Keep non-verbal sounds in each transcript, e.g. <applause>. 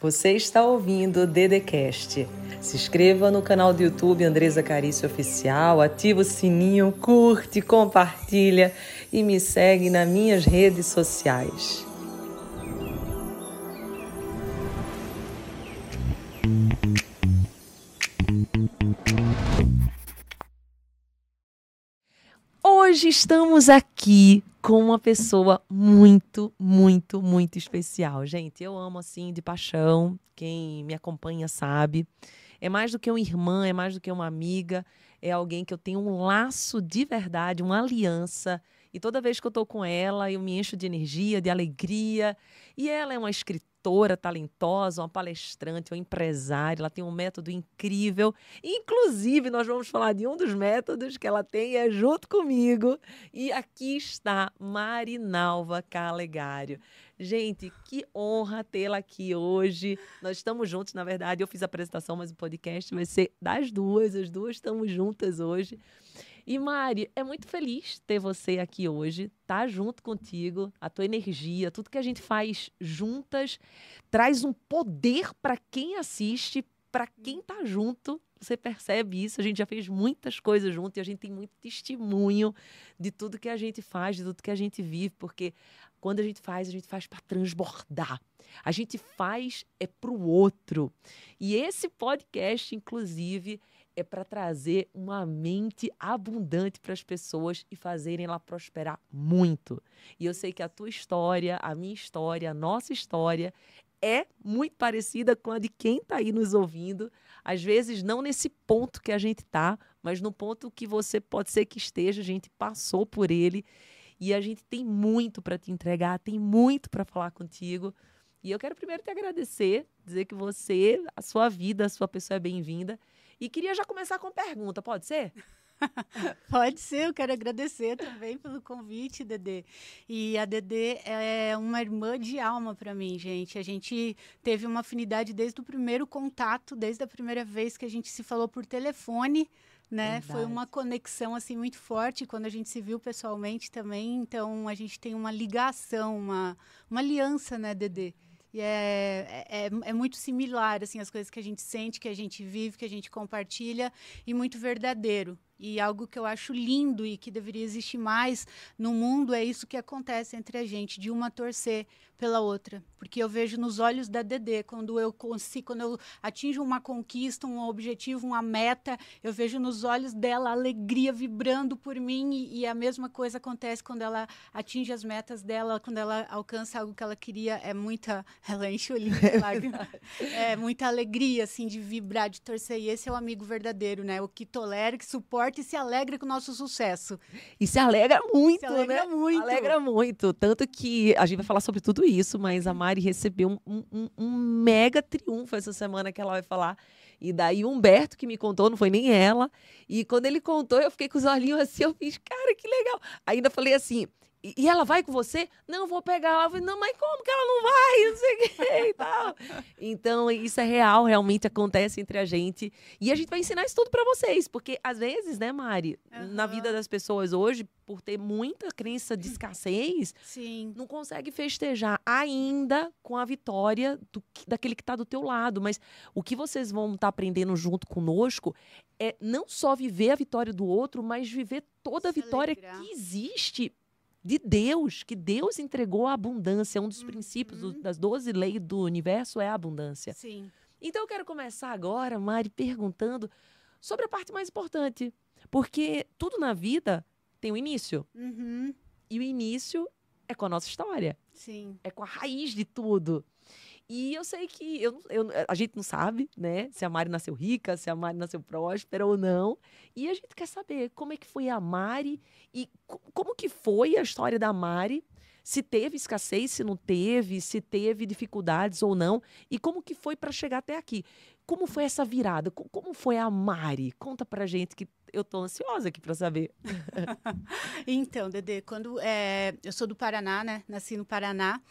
Você está ouvindo o Dedecast. Se inscreva no canal do YouTube Andresa Carício Oficial, ativa o sininho, curte, compartilha e me segue nas minhas redes sociais. Hoje estamos aqui com uma pessoa muito, muito, muito especial. Gente, eu amo assim de paixão. Quem me acompanha sabe. É mais do que uma irmã, é mais do que uma amiga. É alguém que eu tenho um laço de verdade, uma aliança. E toda vez que eu estou com ela, eu me encho de energia, de alegria. E ela é uma escritora escritora talentosa, uma palestrante, uma empresária, ela tem um método incrível. Inclusive, nós vamos falar de um dos métodos que ela tem, é junto comigo. E aqui está Marinalva Calegário. Gente, que honra tê-la aqui hoje. Nós estamos juntos, na verdade. Eu fiz a apresentação, mas o podcast vai ser das duas. As duas estamos juntas hoje. E Mari, é muito feliz ter você aqui hoje, tá junto contigo, a tua energia, tudo que a gente faz juntas traz um poder para quem assiste, para quem tá junto. Você percebe isso? A gente já fez muitas coisas junto e a gente tem muito testemunho de tudo que a gente faz, de tudo que a gente vive, porque quando a gente faz, a gente faz para transbordar. A gente faz é para o outro. E esse podcast, inclusive, é para trazer uma mente abundante para as pessoas e fazerem ela prosperar muito. E eu sei que a tua história, a minha história, a nossa história é muito parecida com a de quem está aí nos ouvindo. Às vezes, não nesse ponto que a gente está, mas no ponto que você pode ser que esteja, a gente passou por ele. E a gente tem muito para te entregar, tem muito para falar contigo. E eu quero primeiro te agradecer, dizer que você, a sua vida, a sua pessoa é bem-vinda. E queria já começar com pergunta, pode ser? <laughs> Pode ser, eu quero agradecer também pelo convite, Dedê. E a Dedê é uma irmã de alma para mim, gente. A gente teve uma afinidade desde o primeiro contato, desde a primeira vez que a gente se falou por telefone, né? Verdade. Foi uma conexão assim muito forte quando a gente se viu pessoalmente também. Então a gente tem uma ligação, uma, uma aliança, né, Dedê? E é, é, é, é, muito similar, assim, as coisas que a gente sente, que a gente vive, que a gente compartilha, e muito verdadeiro. E algo que eu acho lindo e que deveria existir mais no mundo é isso que acontece entre a gente, de uma torcer pela outra. Porque eu vejo nos olhos da Dedê, quando eu consigo, quando eu atinjo uma conquista, um objetivo, uma meta, eu vejo nos olhos dela a alegria vibrando por mim e, e a mesma coisa acontece quando ela atinge as metas dela, quando ela alcança algo que ela queria, é muita, <laughs> ela enche o olhinho é, <laughs> é muita alegria, assim, de vibrar, de torcer. E esse é o amigo verdadeiro, né? O que tolera, que suporta e se alegra com o nosso sucesso. E se alegra muito, se alegra né? muito. Alegra muito. Tanto que a gente vai falar sobre tudo isso, mas a Mari recebeu um, um, um mega triunfo essa semana que ela vai falar. E daí o Humberto que me contou, não foi nem ela. E quando ele contou, eu fiquei com os olhinhos assim, eu fiz, cara, que legal. Ainda falei assim, e ela vai com você? Não, vou pegar ela. Eu falei, não, mas como que ela não vai? Não sei o que e tal. Então, isso é real, realmente acontece entre a gente. E a gente vai ensinar isso tudo para vocês. Porque, às vezes, né, Mari, uhum. na vida das pessoas hoje, por ter muita crença de escassez, Sim. não consegue festejar ainda com a vitória do, daquele que está do teu lado. Mas o que vocês vão estar tá aprendendo junto conosco é não só viver a vitória do outro, mas viver toda a vitória alegrar. que existe de Deus, que Deus entregou a abundância. Um dos uhum. princípios do, das 12 leis do universo é a abundância. Sim. Então eu quero começar agora, Mari, perguntando sobre a parte mais importante. Porque tudo na vida tem um início. Uhum. E o início é com a nossa história. Sim. É com a raiz de tudo. E eu sei que eu, eu, a gente não sabe, né, se a Mari nasceu rica, se a Mari nasceu próspera ou não. E a gente quer saber como é que foi a Mari e como que foi a história da Mari, se teve escassez, se não teve, se teve dificuldades ou não, e como que foi para chegar até aqui. Como foi essa virada? Como foi a Mari? Conta pra gente que eu tô ansiosa aqui para saber. <laughs> então, Dede, quando é, eu sou do Paraná, né? Nasci no Paraná.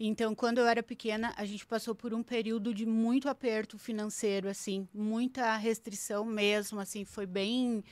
Então, quando eu era pequena, a gente passou por um período de muito aperto financeiro, assim, muita restrição mesmo, assim, foi bem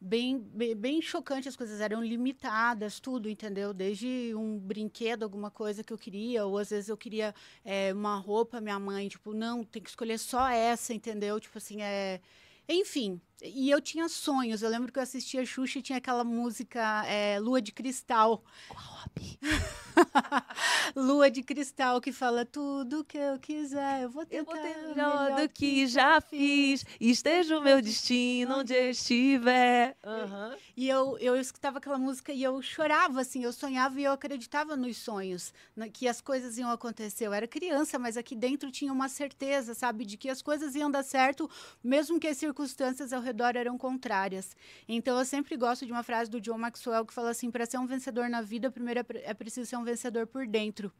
bem, bem, bem chocante, as coisas eram limitadas, tudo, entendeu? Desde um brinquedo, alguma coisa que eu queria, ou às vezes eu queria é, uma roupa, minha mãe, tipo, não, tem que escolher só essa, entendeu? Tipo assim, é. Enfim, e eu tinha sonhos. Eu lembro que eu assistia Xuxa e tinha aquela música é, Lua de Cristal. Qual <laughs> Lua de Cristal que fala tudo que eu quiser. Eu vou tentar. Eu vou ter melhor, melhor do que já fiz. Esteja o meu destino onde estiver. Uhum. E eu, eu escutava aquela música e eu chorava, assim. Eu sonhava e eu acreditava nos sonhos, que as coisas iam acontecer. Eu era criança, mas aqui dentro tinha uma certeza, sabe, de que as coisas iam dar certo, mesmo que as circunstâncias ao redor eram contrárias. Então eu sempre gosto de uma frase do John Maxwell que fala assim: para ser um vencedor na vida, primeiro é, é preciso ser um vencedor por dentro.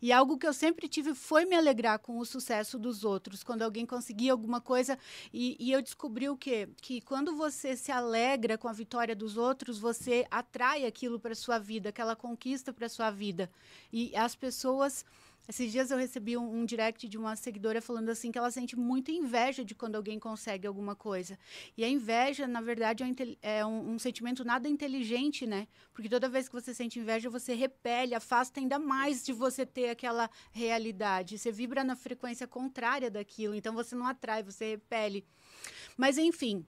E algo que eu sempre tive foi me alegrar com o sucesso dos outros, quando alguém conseguia alguma coisa. E, e, eu descobri o quê? Que quando você se alegra com a vitória dos outros, você atrai aquilo para sua vida, aquela conquista para sua vida. E as pessoas esses dias eu recebi um, um, direct de uma seguidora falando assim que ela sente muita inveja de quando alguém consegue alguma coisa. E a inveja, na verdade, é, um, é um, um, sentimento nada inteligente, né? Porque toda vez que você sente inveja, você repele, afasta ainda mais de você ter aquela realidade. Você vibra na frequência contrária daquilo, então você não atrai, você repele. Mas enfim,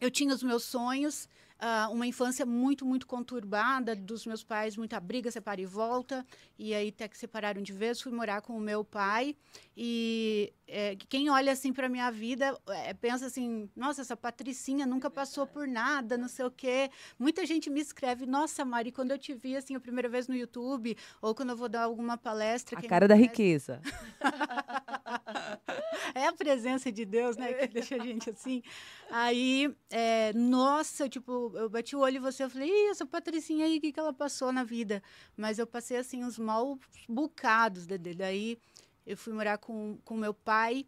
eu tinha os meus sonhos, uh, uma infância muito, muito conturbada, dos meus pais, muita briga, separa e volta, e aí até que separaram de vez, fui morar com o meu pai, e é, quem olha assim para minha vida é, pensa assim, nossa, essa Patricinha nunca passou por nada, não sei o quê. Muita gente me escreve, nossa, Mari, quando eu te vi assim a primeira vez no YouTube, ou quando eu vou dar alguma palestra... A cara da riqueza. <laughs> é a presença de Deus, né, que deixa a gente assim. Aí, é, nossa, tipo, eu bati o olho em você, eu falei, Ih, essa Patricinha aí, o que, que ela passou na vida? Mas eu passei, assim, uns mal bocados, dele. daí eu fui morar com, com meu pai,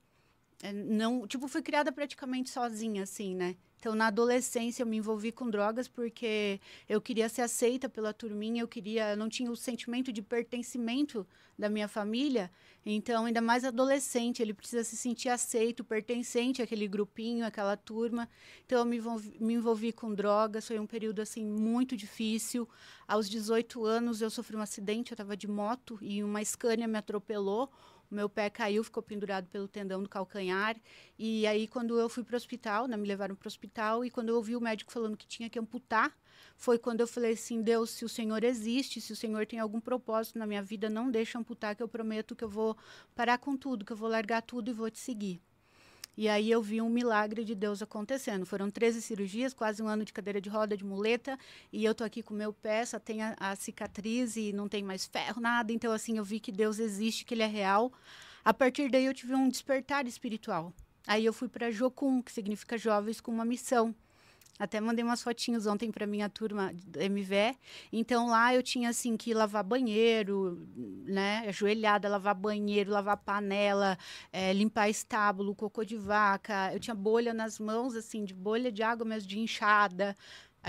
é, não, tipo, fui criada praticamente sozinha, assim, né? Então, na adolescência, eu me envolvi com drogas porque eu queria ser aceita pela turminha, eu queria, eu não tinha o sentimento de pertencimento da minha família. Então, ainda mais adolescente, ele precisa se sentir aceito, pertencente àquele grupinho, àquela turma. Então, eu me envolvi, me envolvi com drogas, foi um período assim muito difícil. Aos 18 anos, eu sofri um acidente, eu estava de moto e uma Scania me atropelou o meu pé caiu, ficou pendurado pelo tendão do calcanhar. E aí, quando eu fui para o hospital, né, me levaram para o hospital, e quando eu ouvi o médico falando que tinha que amputar, foi quando eu falei assim: Deus, se o Senhor existe, se o Senhor tem algum propósito na minha vida, não deixa amputar, que eu prometo que eu vou parar com tudo, que eu vou largar tudo e vou te seguir. E aí eu vi um milagre de Deus acontecendo. Foram 13 cirurgias, quase um ano de cadeira de roda, de muleta, e eu tô aqui com o meu pé, só tem a, a cicatriz e não tem mais ferro, nada. Então, assim, eu vi que Deus existe, que Ele é real. A partir daí eu tive um despertar espiritual. Aí eu fui para Jocum, que significa jovens com uma missão. Até mandei umas fotinhos ontem para minha turma do MV. Então lá eu tinha assim que lavar banheiro, né, ajoelhada, lavar banheiro, lavar panela, é, limpar estábulo, cocô de vaca. Eu tinha bolha nas mãos assim, de bolha de água, mas de inchada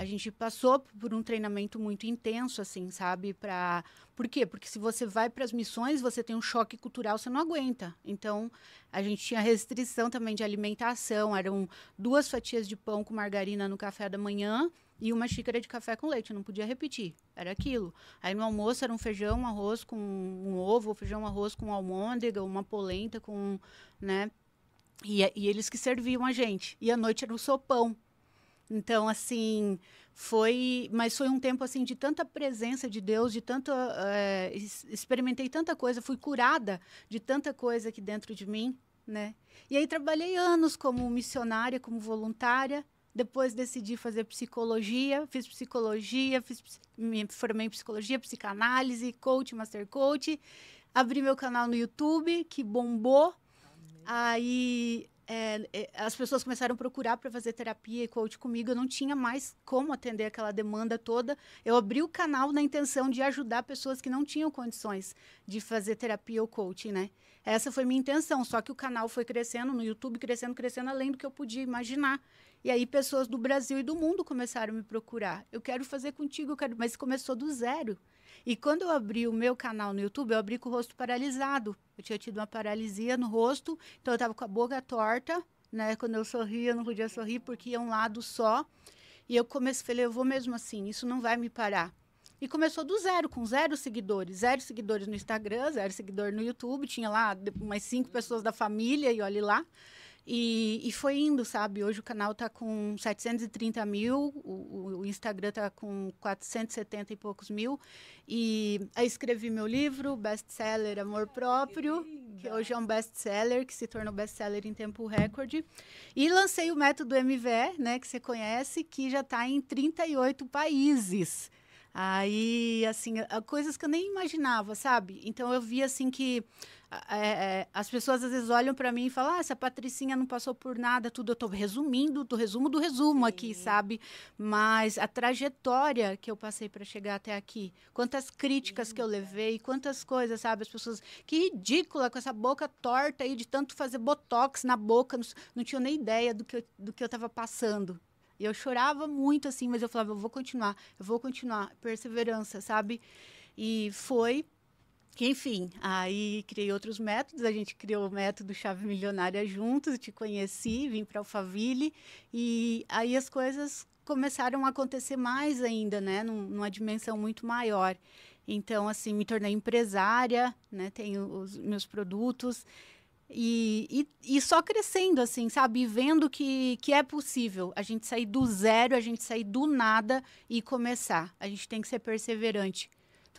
a gente passou por um treinamento muito intenso, assim, sabe? Pra... Por quê? Porque se você vai para as missões, você tem um choque cultural, você não aguenta. Então, a gente tinha restrição também de alimentação, eram duas fatias de pão com margarina no café da manhã e uma xícara de café com leite, não podia repetir, era aquilo. Aí no almoço era um feijão, um arroz com um ovo, feijão, um arroz com almôndega, uma polenta com, né? E, e eles que serviam a gente. E à noite era o sopão, então, assim, foi, mas foi um tempo assim de tanta presença de Deus, de tanto é, experimentei tanta coisa, fui curada de tanta coisa aqui dentro de mim, né? E aí trabalhei anos como missionária, como voluntária. Depois decidi fazer psicologia, fiz psicologia, fiz, me formei em psicologia, psicanálise, coach, master coach. Abri meu canal no YouTube, que bombou. Amém. Aí é, é, as pessoas começaram a procurar para fazer terapia e coach comigo. Eu não tinha mais como atender aquela demanda toda. Eu abri o canal na intenção de ajudar pessoas que não tinham condições de fazer terapia ou coaching, né? Essa foi minha intenção. Só que o canal foi crescendo no YouTube, crescendo, crescendo, além do que eu podia imaginar. E aí pessoas do Brasil e do mundo começaram a me procurar. Eu quero fazer contigo, eu quero... mas começou do zero. E quando eu abri o meu canal no YouTube, eu abri com o rosto paralisado. Eu tinha tido uma paralisia no rosto, então eu estava com a boca torta, né? Quando eu sorria, eu não podia sorrir porque ia um lado só. E eu comecei, falei, eu vou mesmo assim, isso não vai me parar. E começou do zero, com zero seguidores. Zero seguidores no Instagram, zero seguidor no YouTube. Tinha lá umas cinco pessoas da família, e olhe lá. E, e, foi indo, sabe? Hoje o canal está com 730 mil, o, o Instagram está com 470 e poucos mil. E aí escrevi meu livro, best-seller Amor Próprio, que, que hoje é um best-seller, que se tornou best-seller em tempo recorde. E lancei o método MVE, né, que você conhece, que já está em 38 países. Aí, assim, coisas que eu nem imaginava, sabe? Então eu vi assim que é, é, as pessoas às vezes olham para mim e falam: ah, essa Patricinha não passou por nada, tudo. Eu estou resumindo, do resumo do resumo Sim. aqui, sabe? Mas a trajetória que eu passei para chegar até aqui, quantas críticas Sim. que eu levei, quantas coisas, sabe? As pessoas, que ridícula com essa boca torta aí de tanto fazer botox na boca, não, não tinha nem ideia do que eu, do que eu estava passando. E eu chorava muito assim, mas eu falava: eu vou continuar, eu vou continuar, perseverança, sabe? E foi enfim, aí criei outros métodos, a gente criou o método Chave Milionária juntos, te conheci, vim para Alphaville, e aí as coisas começaram a acontecer mais ainda, né, numa dimensão muito maior. Então, assim, me tornei empresária, né, tenho os meus produtos, e, e, e, só crescendo, assim, sabe? vendo que, que é possível a gente sair do zero, a gente sair do nada e começar. A gente tem que ser perseverante.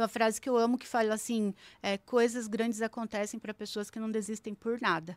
Então, a frase que eu amo que fala assim: é, coisas grandes acontecem para pessoas que não desistem por nada.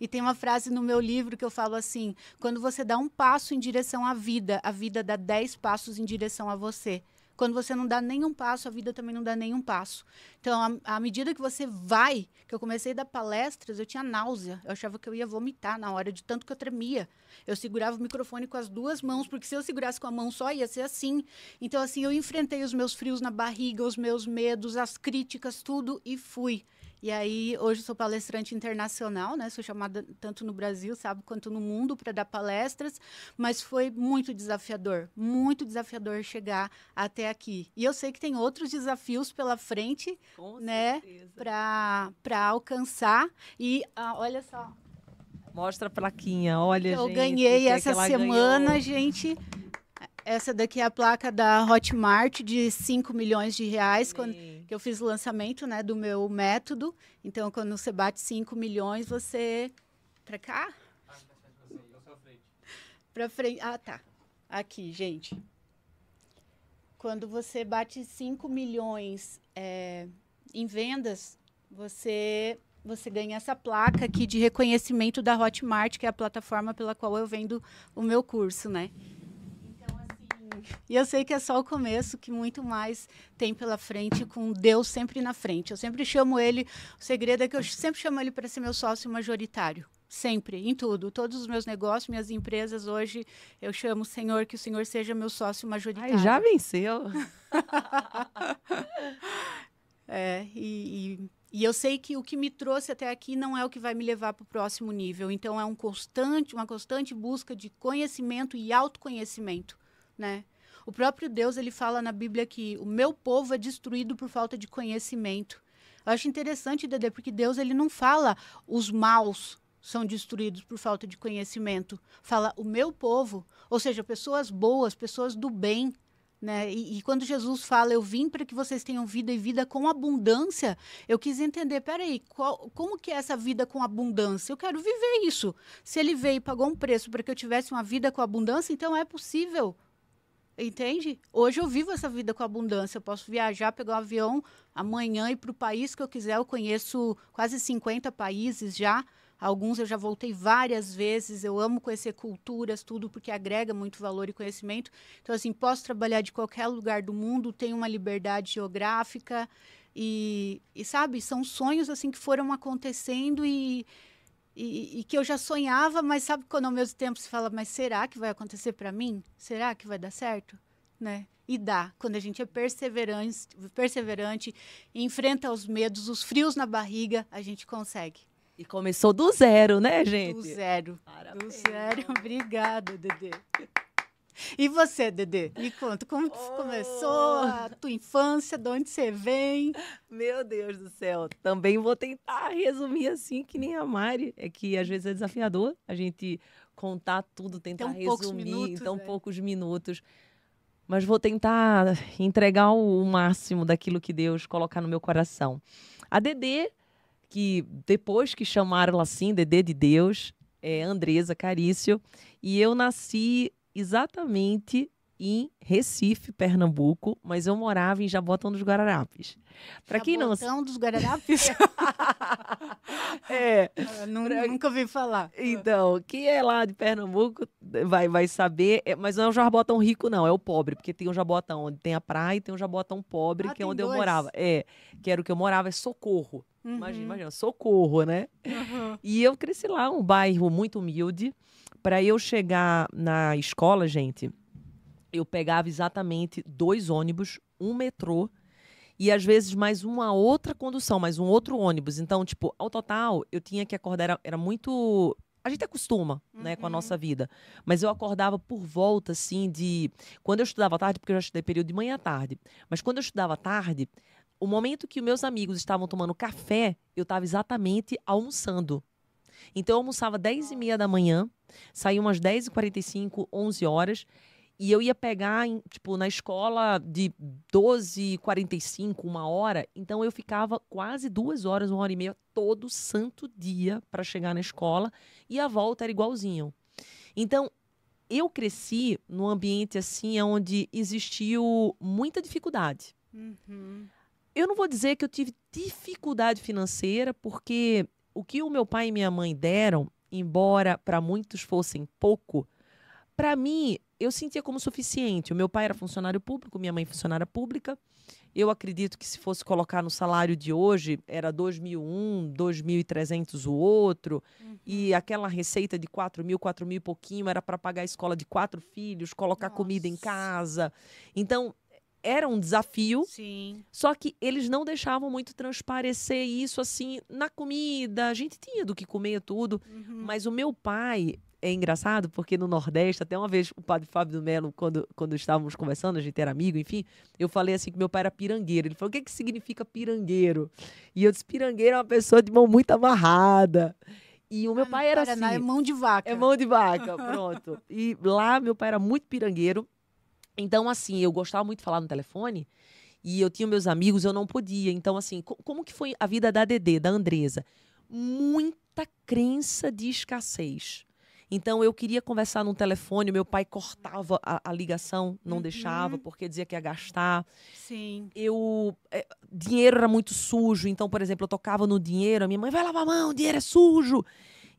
E tem uma frase no meu livro que eu falo assim: quando você dá um passo em direção à vida, a vida dá dez passos em direção a você. Quando você não dá nenhum passo, a vida também não dá nenhum passo. Então, à medida que você vai, que eu comecei a dar palestras, eu tinha náusea. Eu achava que eu ia vomitar na hora de tanto que eu tremia. Eu segurava o microfone com as duas mãos, porque se eu segurasse com a mão só, ia ser assim. Então, assim, eu enfrentei os meus frios na barriga, os meus medos, as críticas, tudo, e fui. E aí, hoje sou palestrante internacional, né? Sou chamada tanto no Brasil, sabe, quanto no mundo para dar palestras, mas foi muito desafiador, muito desafiador chegar até aqui. E eu sei que tem outros desafios pela frente, Com né, para para alcançar e ah, olha só, Mostra a plaquinha, olha, eu gente. Eu ganhei essa semana, ganhou. gente. Essa daqui é a placa da Hotmart de 5 milhões de reais, quando, que eu fiz o lançamento né, do meu método. Então, quando você bate 5 milhões, você. Pra cá? Pra frente. Ah, tá. Aqui, gente. Quando você bate 5 milhões é, em vendas, você você ganha essa placa aqui de reconhecimento da Hotmart, que é a plataforma pela qual eu vendo o meu curso, né? E eu sei que é só o começo, que muito mais tem pela frente, com Deus sempre na frente. Eu sempre chamo ele, o segredo é que eu sempre chamo ele para ser meu sócio majoritário. Sempre, em tudo. Todos os meus negócios, minhas empresas, hoje eu chamo o Senhor, que o Senhor seja meu sócio majoritário. Ai, já venceu. <laughs> é, e, e e eu sei que o que me trouxe até aqui não é o que vai me levar para o próximo nível. Então é um constante, uma constante busca de conhecimento e autoconhecimento né? O próprio Deus ele fala na Bíblia que o meu povo é destruído por falta de conhecimento. Eu acho interessante, Dede, porque Deus ele não fala os maus são destruídos por falta de conhecimento. Fala o meu povo, ou seja, pessoas boas, pessoas do bem, né? E, e, quando Jesus fala, eu vim para que vocês tenham vida e vida com abundância, eu quis entender, peraí, qual, como que é essa vida com abundância? Eu quero viver isso. Se ele veio e pagou um preço para que eu tivesse uma vida com abundância, então é possível. Entende? Hoje eu vivo essa vida com abundância. Eu posso viajar, pegar um avião amanhã e para o país que eu quiser. Eu conheço quase 50 países já. Alguns eu já voltei várias vezes. Eu amo conhecer culturas, tudo, porque agrega muito valor e conhecimento. Então, assim, posso trabalhar de qualquer lugar do mundo, tenho uma liberdade geográfica. E, e sabe, são sonhos assim que foram acontecendo e e, e, que eu já sonhava, mas sabe quando ao mesmo tempo se fala, mas será que vai acontecer para mim? Será que vai dar certo? Né? E dá, quando a gente é perseverante, perseverante, enfrenta os medos, os frios na barriga, a gente consegue. E começou do zero, né, gente? Do zero. Parabéns. Do zero. <laughs> Obrigada, Dedê. E você, Dedê? Me conta, como que Oh. começou a tua infância, de onde você vem? Meu Deus do céu. Também vou tentar resumir assim, que nem a Mari. É que às vezes é desafiador a gente contar tudo, tentar resumir minutos, em tão né? poucos minutos. Mas vou tentar entregar o, o máximo daquilo que Deus colocar no meu coração. A Dedê, que depois que chamaram ela assim, Dedê de Deus, é Andresa Carício, e eu nasci exatamente em Recife, Pernambuco, mas eu morava em Jabotão dos Guararapes. Para quem não Jabotão dos Guararapes? <laughs> é, Eu <laughs> nu- Pra- Nunca ouvi falar. então, quem é lá de Pernambuco vai, vai saber, é, mas não é um jabotão rico, não, é o pobre, porque tem um jabotão onde tem a praia e tem um jabotão pobre, Ah, que é onde eu dois. morava. É, que era o que eu morava, é Socorro. Imagina, Uhum. imagina, Socorro, né? Uhum. E eu cresci lá, um bairro muito humilde. Para eu chegar na escola, gente, eu pegava exatamente dois ônibus, um metrô e às vezes mais uma outra condução, mais um outro ônibus. Então, tipo, ao total, eu tinha que acordar, era, era muito. A gente acostuma, né, com a Uhum. nossa vida. Mas eu acordava por volta, assim, de. Quando eu estudava tarde, porque eu já estudei período de manhã à tarde. Mas quando eu estudava tarde, o momento que os meus amigos estavam tomando café, eu estava exatamente almoçando. Então eu almoçava 10 e meia da manhã, saía umas 10 e 45, 11 horas, e eu ia pegar, em, tipo, na escola de 12 e 45, uma hora. Então eu ficava quase duas horas, uma hora e meia, todo santo dia para chegar na escola, e a volta era igualzinho. Então, eu cresci num ambiente assim onde existiu muita dificuldade. Uhum. Eu não vou dizer que eu tive dificuldade financeira, porque o que o meu pai e minha mãe deram, embora para muitos fossem pouco, para mim eu sentia como suficiente. O meu pai era funcionário público, minha mãe funcionária pública. Eu acredito que se fosse colocar no salário de hoje, era 2.001, 2.300 o outro. E aquela receita de 4 mil, 4 mil e pouquinho era para pagar a escola de quatro filhos, colocar comida em Nossa. casa. Então, era um desafio. Sim. Só que eles não deixavam muito transparecer isso assim na comida. A gente tinha do que comer tudo. Uhum. Mas o meu pai é engraçado porque no Nordeste, até uma vez o padre Fábio do Melo, quando, quando estávamos conversando, a gente era amigo, enfim, eu falei assim que meu pai era pirangueiro. Ele falou: o que, que significa pirangueiro? E eu disse: pirangueiro é uma pessoa de mão muito amarrada. E o meu Ah, pai era Paraná assim. É mão de vaca. É mão de vaca, <laughs> pronto. E lá meu pai era muito pirangueiro. Então, assim, eu gostava muito de falar no telefone e eu tinha meus amigos, eu não podia. Então, assim, co- como que foi a vida da Dedê, da Andresa? Muita crença de escassez. Então, eu queria conversar no telefone, meu pai cortava a, a ligação, não Uhum. deixava, porque dizia que ia gastar Sim. eu é, dinheiro era muito sujo então por exemplo eu tocava no dinheiro a minha mãe vai lavar a mão o dinheiro é sujo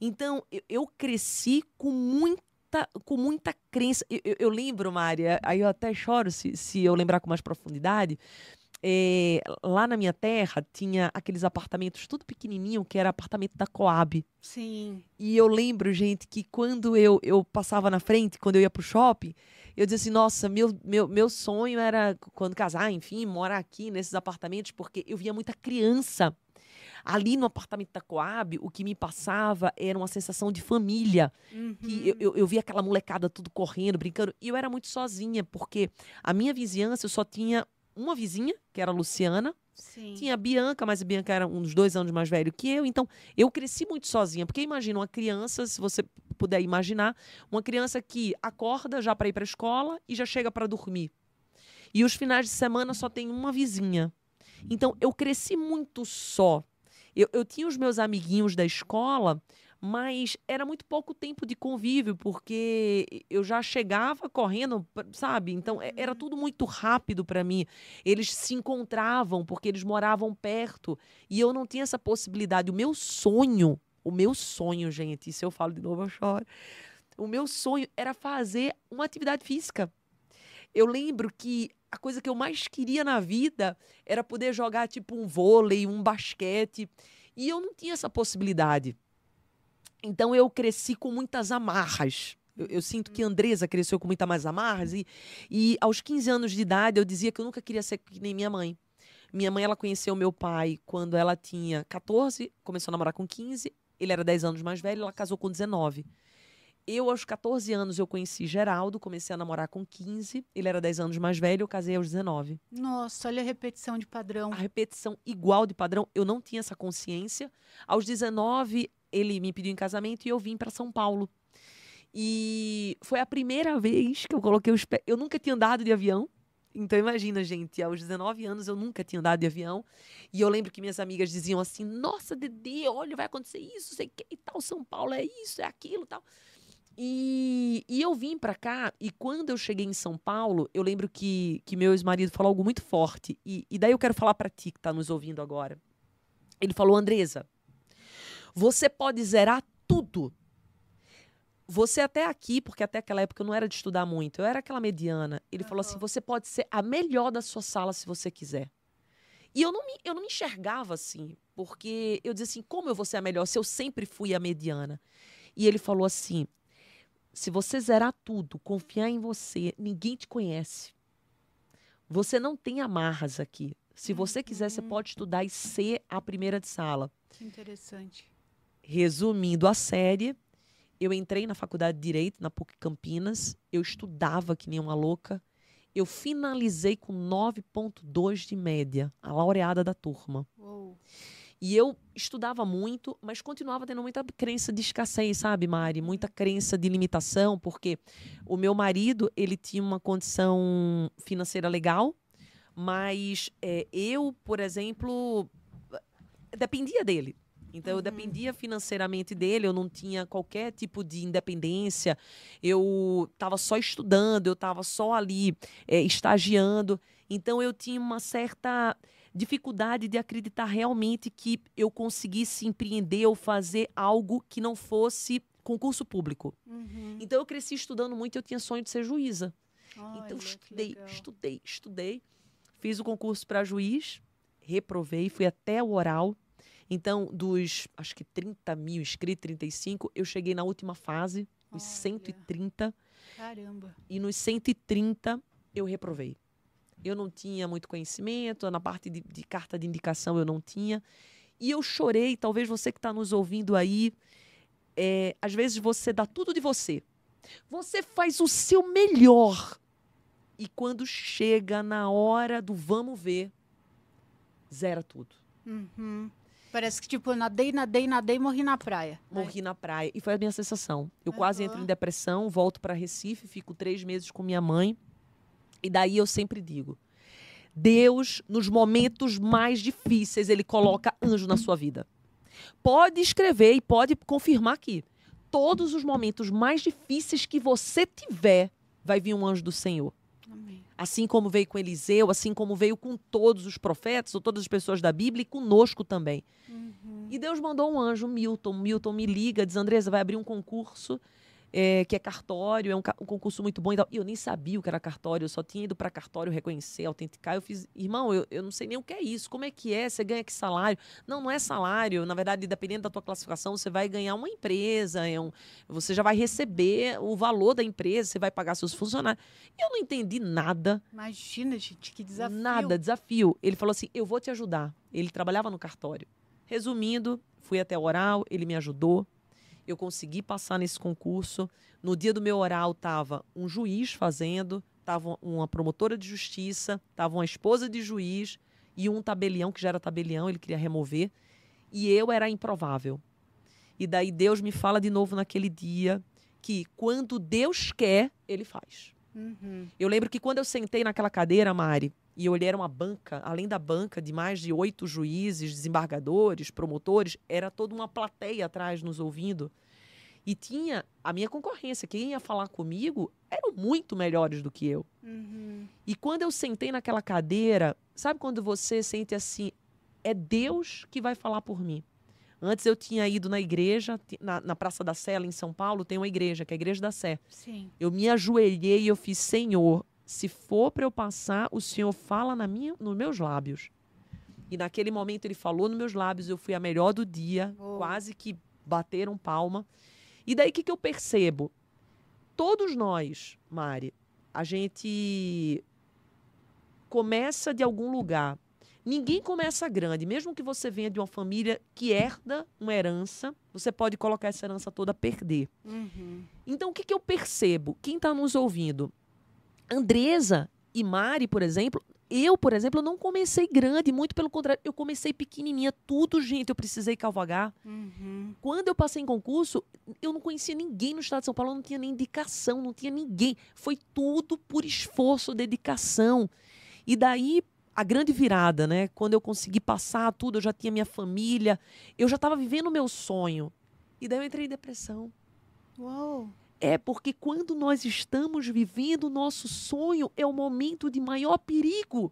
então eu, eu cresci com muita com muita crença eu, eu- eu lembro Maria aí eu até choro se, se eu lembrar com mais profundidade é, lá na minha terra tinha aqueles apartamentos tudo pequenininho que era apartamento da Coab Sim. e eu lembro, gente, que quando eu, eu passava na frente, quando eu ia pro shopping, eu dizia assim, nossa, meu, meu, meu sonho era, quando casar, enfim, morar aqui nesses apartamentos, porque eu via muita criança. Ali no apartamento da Coab, o que me passava era uma sensação de família. Que eu, eu, eu via aquela molecada tudo correndo, brincando. E eu era muito sozinha, porque a minha vizinhança, eu só tinha uma vizinha, que era a Luciana, Sim. tinha a Bianca, mas a Bianca era uns dois anos mais velho que eu. Então, eu cresci muito sozinha. Porque imagina uma criança, se você puder imaginar, uma criança que acorda já para ir para a escola e já chega para dormir. E os finais de semana só tem uma vizinha. Então, eu cresci muito só. Eu, eu tinha os meus amiguinhos da escola, mas era muito pouco tempo de convívio, porque eu já chegava correndo, sabe? Então, é- era tudo muito rápido para mim. Eles se encontravam porque eles moravam perto e eu não tinha essa possibilidade. O meu sonho, o meu sonho, gente, se eu falo de novo eu choro. O meu sonho era fazer uma atividade física. Eu lembro que a coisa que eu mais queria na vida era poder jogar tipo um vôlei, um basquete, e eu não tinha essa possibilidade. Então eu cresci com muitas amarras. Eu, eu sinto que Andresa cresceu com muitas mais amarras e, e aos 15 anos de idade eu dizia que eu nunca queria ser que nem minha mãe. Minha mãe ela conheceu meu pai quando ela tinha 14, começou a namorar com 15, ele era 10 anos mais velho, ela casou com 19. Eu, aos 14 anos, eu conheci Geraldo, comecei a namorar com 15. Ele era 10 anos mais velho, eu casei aos 19. Nossa, olha a repetição de padrão. A repetição igual de padrão, eu não tinha essa consciência. Aos 19, ele me pediu em casamento e eu vim para São Paulo. E foi a primeira vez que eu coloquei os pés. Eu nunca tinha andado de avião. Então imagina, gente, aos 19 anos eu nunca tinha andado de avião. E eu lembro que minhas amigas diziam assim: "Nossa, Dede, olha, vai acontecer isso, sei que e tal, São Paulo é isso, é aquilo, tal". E, e eu vim para cá e quando eu cheguei em São Paulo, eu lembro que, que meu ex-marido falou algo muito forte. E, e daí eu quero falar para ti que tá nos ouvindo agora. Ele falou: "Andresa, você pode zerar tudo você até aqui, porque até aquela época eu não era de estudar muito, eu era aquela mediana. Ele uhum. falou assim: você pode ser a melhor da sua sala se você quiser. E eu não, me, eu não me enxergava assim, porque eu dizia assim: como eu vou ser a melhor se eu sempre fui a mediana? E ele falou assim: se você zerar tudo, confiar em você, ninguém te conhece. Você não tem amarras aqui. Se você quiser, você uhum. pode estudar e ser a primeira de sala. Que interessante. Resumindo a série, eu entrei na faculdade de Direito, na PUC Campinas. Eu estudava que nem uma louca. Eu finalizei com 9,2 de média, a laureada da turma. Uou. E eu estudava muito, mas continuava tendo muita crença de escassez, sabe, Mari? Muita crença de limitação, porque o meu marido, ele tinha uma condição financeira legal, mas é, eu, por exemplo, dependia dele. Então uhum. eu dependia financeiramente dele, eu não tinha qualquer tipo de independência, eu estava só estudando, eu estava só ali é, estagiando. Então eu tinha uma certa dificuldade de acreditar realmente que eu conseguisse empreender ou fazer algo que não fosse concurso público. Uhum. Então eu cresci estudando muito e eu tinha sonho de ser juíza. Olha, então estudei, estudei, estudei. Fiz o concurso para juiz, reprovei, fui até o oral então, dos, acho que 30 mil inscritos, 35, eu cheguei na última fase, os Olha. 130. Caramba. E nos 130, eu reprovei. Eu não tinha muito conhecimento, na parte de, de carta de indicação eu não tinha. E eu chorei, talvez você que está nos ouvindo aí, é, às vezes você dá tudo de você. Você faz o seu melhor. E quando chega na hora do vamos ver, zera tudo. Uhum. Parece que, tipo, nadei, nadei, nadei e morri na praia. Morri na praia. E foi a minha sensação. Eu uhum. quase entro em depressão, volto para Recife, fico três meses com minha mãe. E daí eu sempre digo: Deus, nos momentos mais difíceis, ele coloca anjo na sua vida. Pode escrever e pode confirmar aqui. Todos os momentos mais difíceis que você tiver, vai vir um anjo do Senhor. Amém. Assim como veio com Eliseu, assim como veio com todos os profetas, ou todas as pessoas da Bíblia, e conosco também. Uhum. E Deus mandou um anjo, Milton. Milton me liga, diz: Andresa, vai abrir um concurso é, que é cartório, é um, um, concurso muito bom e tal. E eu nem sabia o que era cartório, eu só tinha ido para cartório reconhecer, autenticar. Eu fiz, irmão, eu, eu não sei nem o que é isso, como é que é? Você ganha que salário? Não, não é salário. Na verdade, dependendo da tua classificação, você vai ganhar uma empresa, é um, você já vai receber o valor da empresa, você vai pagar seus funcionários. E eu não entendi nada. Imagina, gente, que desafio. Nada, desafio. Ele falou assim: eu vou te ajudar. Ele trabalhava no cartório. Resumindo, fui até o oral, ele me ajudou eu consegui passar nesse concurso. No dia do meu oral estava um juiz fazendo, estava uma promotora de justiça, estava uma esposa de juiz e um tabelião, que já era tabelião, ele queria remover. E eu era improvável. E daí Deus me fala de novo naquele dia que quando Deus quer, ele faz. Uhum. Eu lembro que quando eu sentei naquela cadeira, Mari, e eu olhei era uma banca, além da banca de mais de oito juízes, desembargadores, promotores, era toda uma plateia atrás nos ouvindo. E tinha a minha concorrência. Quem ia falar comigo eram muito melhores do que eu. Uhum. E quando eu sentei naquela cadeira, sabe quando você sente assim, é Deus que vai falar por mim? Antes eu tinha ido na igreja, na, na Praça da Sé, em São Paulo, tem uma igreja, que é a Igreja da Sé. Sim. Eu me ajoelhei e eu fiz, Senhor, se for para eu passar, o Senhor fala na minha, nos meus lábios. E naquele momento ele falou nos meus lábios, eu fui a melhor do dia, oh. quase que bateram palma. E daí o que, que eu percebo? Todos nós, Mari, a gente começa de algum lugar. Ninguém começa grande, mesmo que você venha de uma família que herda uma herança, você pode colocar essa herança toda a perder. Uhum. Então, o que, que eu percebo? Quem está nos ouvindo? Andresa e Mari, por exemplo, eu, por exemplo, não comecei grande, muito pelo contrário, eu comecei pequenininha, tudo, gente, eu precisei cavalgar. Uhum. Quando eu passei em concurso, eu não conhecia ninguém no estado de São Paulo, não tinha nem indicação, não tinha ninguém. Foi tudo por esforço, dedicação. E daí, a grande virada, né? Quando eu consegui passar tudo, eu já tinha minha família, eu já estava vivendo o meu sonho. E daí eu entrei em depressão. Uou. É porque quando nós estamos vivendo o nosso sonho, é o momento de maior perigo.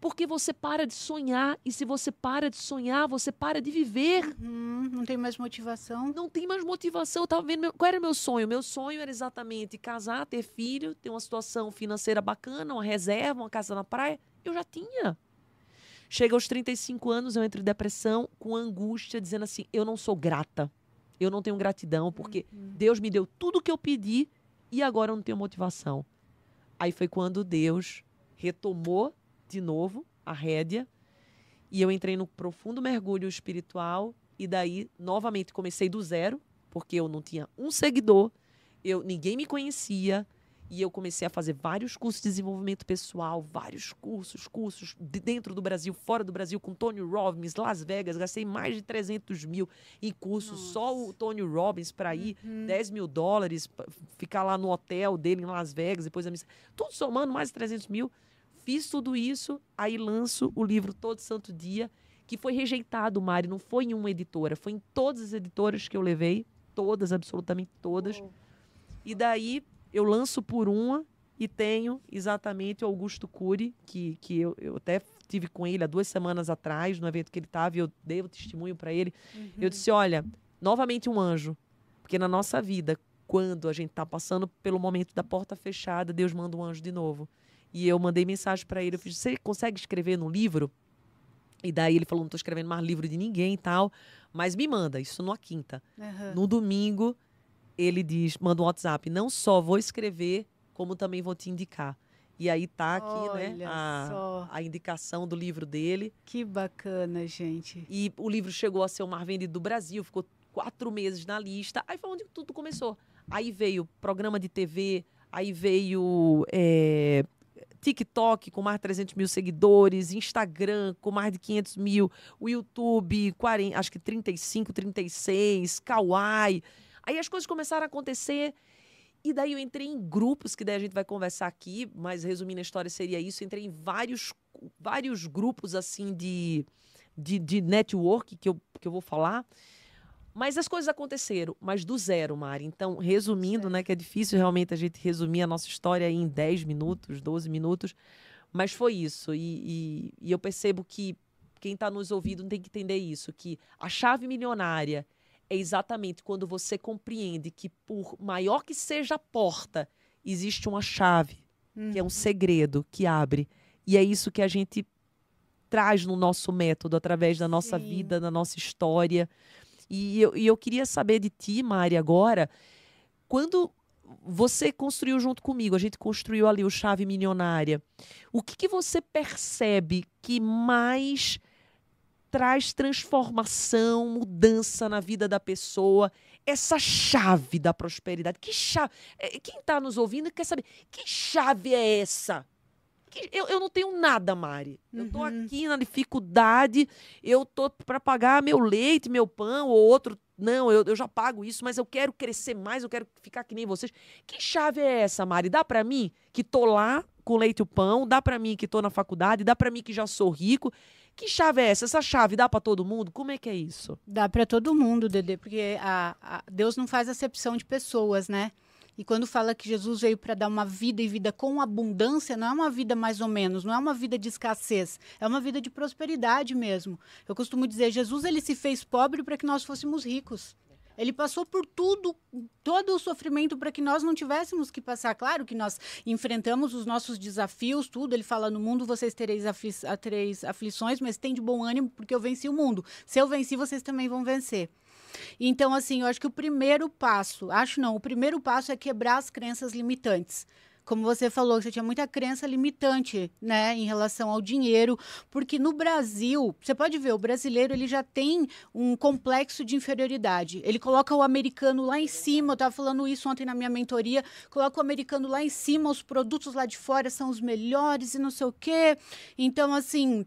Porque você para de sonhar, e se você para de sonhar, você para de viver. Uhum. Não tem mais motivação. Não tem mais motivação. Eu tava vendo meu- qual era o meu sonho. Meu sonho era exatamente casar, ter filho, ter uma situação financeira bacana, uma reserva, uma casa na praia. Eu já tinha. Chega aos 35 anos, eu entro em depressão, com angústia, dizendo assim: eu não sou grata. Eu não tenho gratidão, porque Deus me deu tudo o que eu pedi e agora eu não tenho motivação. Aí foi quando Deus retomou de novo a rédea e eu entrei no profundo mergulho espiritual e daí novamente comecei do zero, porque eu não tinha um seguidor, eu ninguém me conhecia e eu comecei a fazer vários cursos de desenvolvimento pessoal, vários cursos, cursos de dentro do Brasil, fora do Brasil, com Tony Robbins, Las Vegas, gastei mais de 300 mil em cursos, só o Tony Robbins para ir, 10 mil dólares, ficar lá no hotel dele em Las Vegas, depois a missa, tudo somando mais de 300 mil. Fiz tudo isso, aí lanço o livro Todo Santo Dia, que foi rejeitado, Mari, não foi em uma editora, foi em todas as editoras que eu levei, todas, absolutamente todas. E daí eu lanço por uma e tenho exatamente o Augusto Cury, que, que eu, eu até tive com ele há duas semanas atrás, no evento que ele estava, e eu dei o testemunho para ele. Eu disse: olha, novamente um anjo, porque na nossa vida, quando a gente está passando pelo momento da porta fechada, Deus manda um anjo de novo. E eu mandei mensagem para ele, eu fiz: você consegue escrever no livro? E daí ele falou: não estou escrevendo mais livro de ninguém e tal, mas me manda, isso numa quinta. Aham. No domingo, ele diz, manda um WhatsApp, não só vou escrever, como também vou te indicar. E aí tá aqui, né, Olha a, só. a indicação do livro dele. Que bacana, gente. E o livro chegou a ser o mais vendido do Brasil, ficou quatro meses na lista. Aí foi onde tudo começou. Aí veio programa de TV, aí veio é, TikTok com mais de 300 mil seguidores, Instagram com mais de 500 mil, o YouTube, 40, acho que 35, 36, Kawaii. Aí as coisas começaram a acontecer. E daí eu entrei em grupos, que daí a gente vai conversar aqui, mas resumindo a história seria isso. Entrei em vários, vários grupos assim de, de, de network que eu, que eu vou falar. Mas as coisas aconteceram, mas do zero, Mari. Então, resumindo, né, que é difícil realmente a gente resumir a nossa história em 10 minutos, 12 minutos, mas foi isso. E, e, e eu percebo que quem está nos ouvindo tem que entender isso, que a chave milionária é exatamente quando você compreende que por maior que seja a porta, existe uma chave, que é um segredo que abre. E é isso que a gente traz no nosso método, através da nossa Sim. vida, da nossa história. E eu, e eu queria saber de ti, Mari, agora, quando você construiu junto comigo, a gente construiu ali o Chave Milionária, o que, que você percebe que mais traz transformação, mudança na vida da pessoa, essa chave da prosperidade? Que chave? eh, Quem está nos ouvindo quer saber, que chave é essa? Eu, eu não tenho nada, Mari. Eu tô Uhum. aqui na dificuldade, eu tô para pagar meu leite, meu pão, ou outro. Não, eu, eu já pago isso, mas eu quero crescer mais, eu quero ficar que nem vocês. Que chave é essa, Mari? Dá para mim que tô lá com leite e o pão, dá para mim que tô na faculdade, dá para mim que já sou rico. Que chave é essa? Essa chave dá para todo mundo? Como é que é isso? Dá para todo mundo, Dedê, porque a, a- Deus não faz acepção de pessoas, né? E quando fala que Jesus veio para dar uma vida e vida com abundância, não é uma vida mais ou menos, não é uma vida de escassez, é uma vida de prosperidade mesmo. Eu costumo dizer, Jesus ele se fez pobre para que nós fôssemos ricos. Ele passou por tudo, todo o sofrimento para que nós não tivéssemos que passar. Claro que nós enfrentamos os nossos desafios, tudo. Ele fala: no mundo vocês tereis, afli tereis aflições, mas tem de bom ânimo porque eu venci o mundo. Se eu venci, vocês também vão vencer. Então, assim, eu acho que o primeiro passo, acho não, o primeiro passo é quebrar as crenças limitantes. Como você falou, você tinha muita crença limitante, né, em relação ao dinheiro, porque no Brasil, você pode ver, o brasileiro ele já tem um complexo de inferioridade. Ele coloca o americano lá em cima, eu estava falando isso ontem na minha mentoria, coloca o americano lá em cima, os produtos lá de fora são os melhores e não sei o quê. Então, assim,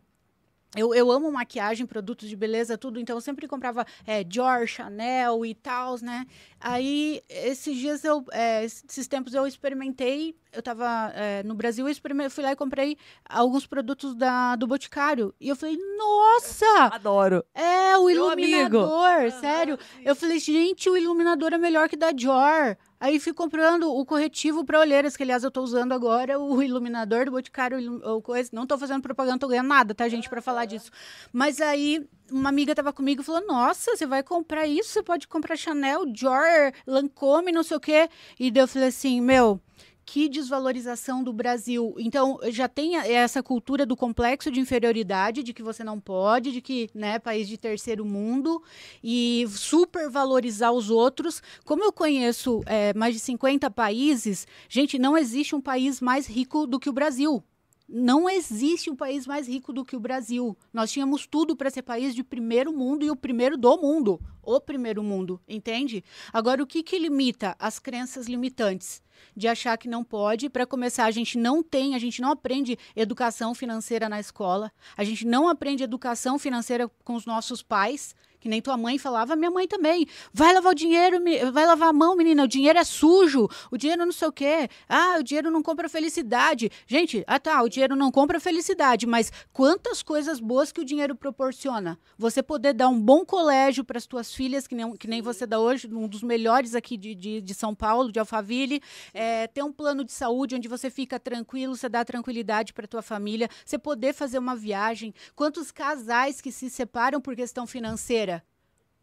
eu, eu amo maquiagem, produtos de beleza, tudo, então eu sempre comprava é, Dior, Chanel e tal, né? Aí, esses dias eu, é, esses tempos eu experimentei, eu tava é, no Brasil, eu fui lá e comprei alguns produtos da, do Boticário. E eu falei, nossa! Adoro! É, o iluminador, sério. Eu falei, gente, o iluminador é melhor que da Dior. Aí fui comprando o corretivo para olheiras, que aliás eu estou usando agora, o iluminador do Boticário, ou coisa. Não estou fazendo propaganda, não tô ganhando nada, tá, gente, para falar disso. Mas aí uma amiga estava comigo e falou: Nossa, você vai comprar isso? Você pode comprar Chanel, Dior, Lancome, não sei o quê. E daí eu falei assim: Meu que desvalorização do Brasil. Então, já tem essa cultura do complexo de inferioridade, de que você não pode, de que, né, país de terceiro mundo, e supervalorizar os outros. Como eu conheço é, mais de 50 países, gente, não existe um país mais rico do que o Brasil. Não existe um país mais rico do que o Brasil. Nós tínhamos tudo para ser país de primeiro mundo e o primeiro do mundo. O primeiro mundo, entende? Agora, o que, que limita as crenças limitantes? de achar que não pode. Para começar, a gente não tem, a gente não aprende educação financeira na escola, a gente não aprende educação financeira com os nossos pais que nem tua mãe falava, minha mãe também. Vai lavar o dinheiro, vai lavar a mão, menina, o dinheiro é sujo, o dinheiro não sei o quê. Ah, o dinheiro não compra felicidade. Gente, ah tá, o dinheiro não compra felicidade, mas quantas coisas boas que o dinheiro proporciona? Você poder dar um bom colégio para as tuas filhas, que nem, que nem você dá hoje, um dos melhores aqui de, de, de São Paulo, de Alphaville, é, ter um plano de saúde onde você fica tranquilo, você dá tranquilidade para tua família, você poder fazer uma viagem. Quantos casais que se separam por questão financeira?